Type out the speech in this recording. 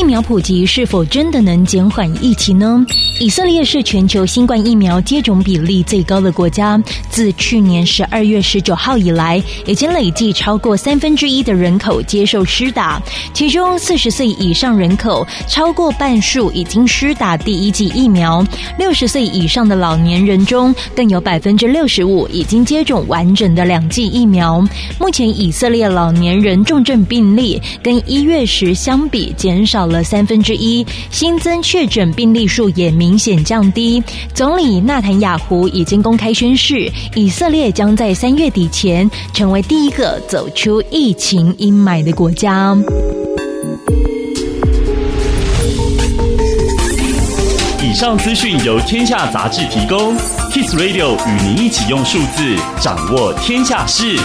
疫苗普及是否真的能减缓疫情呢？以色列是全球新冠疫苗接种比例最高的国家，自去年十二月十九号以来，已经累计超过三分之一的人口接受施打，其中四十岁以上人口超过半数已经施打第一剂疫苗，六十岁以上的老年人中更有百分之六十五已经接种完整的两剂疫苗。目前以色列老年人重症病例跟一月时相比减少了三分之一，新增确诊病例数也明。显降低。总理纳坦雅胡已经公开宣誓，以色列将在三月底前成为第一个走出疫情阴霾的国家。以上资讯由天下杂志提供，Kiss Radio 与您一起用数字掌握天下事。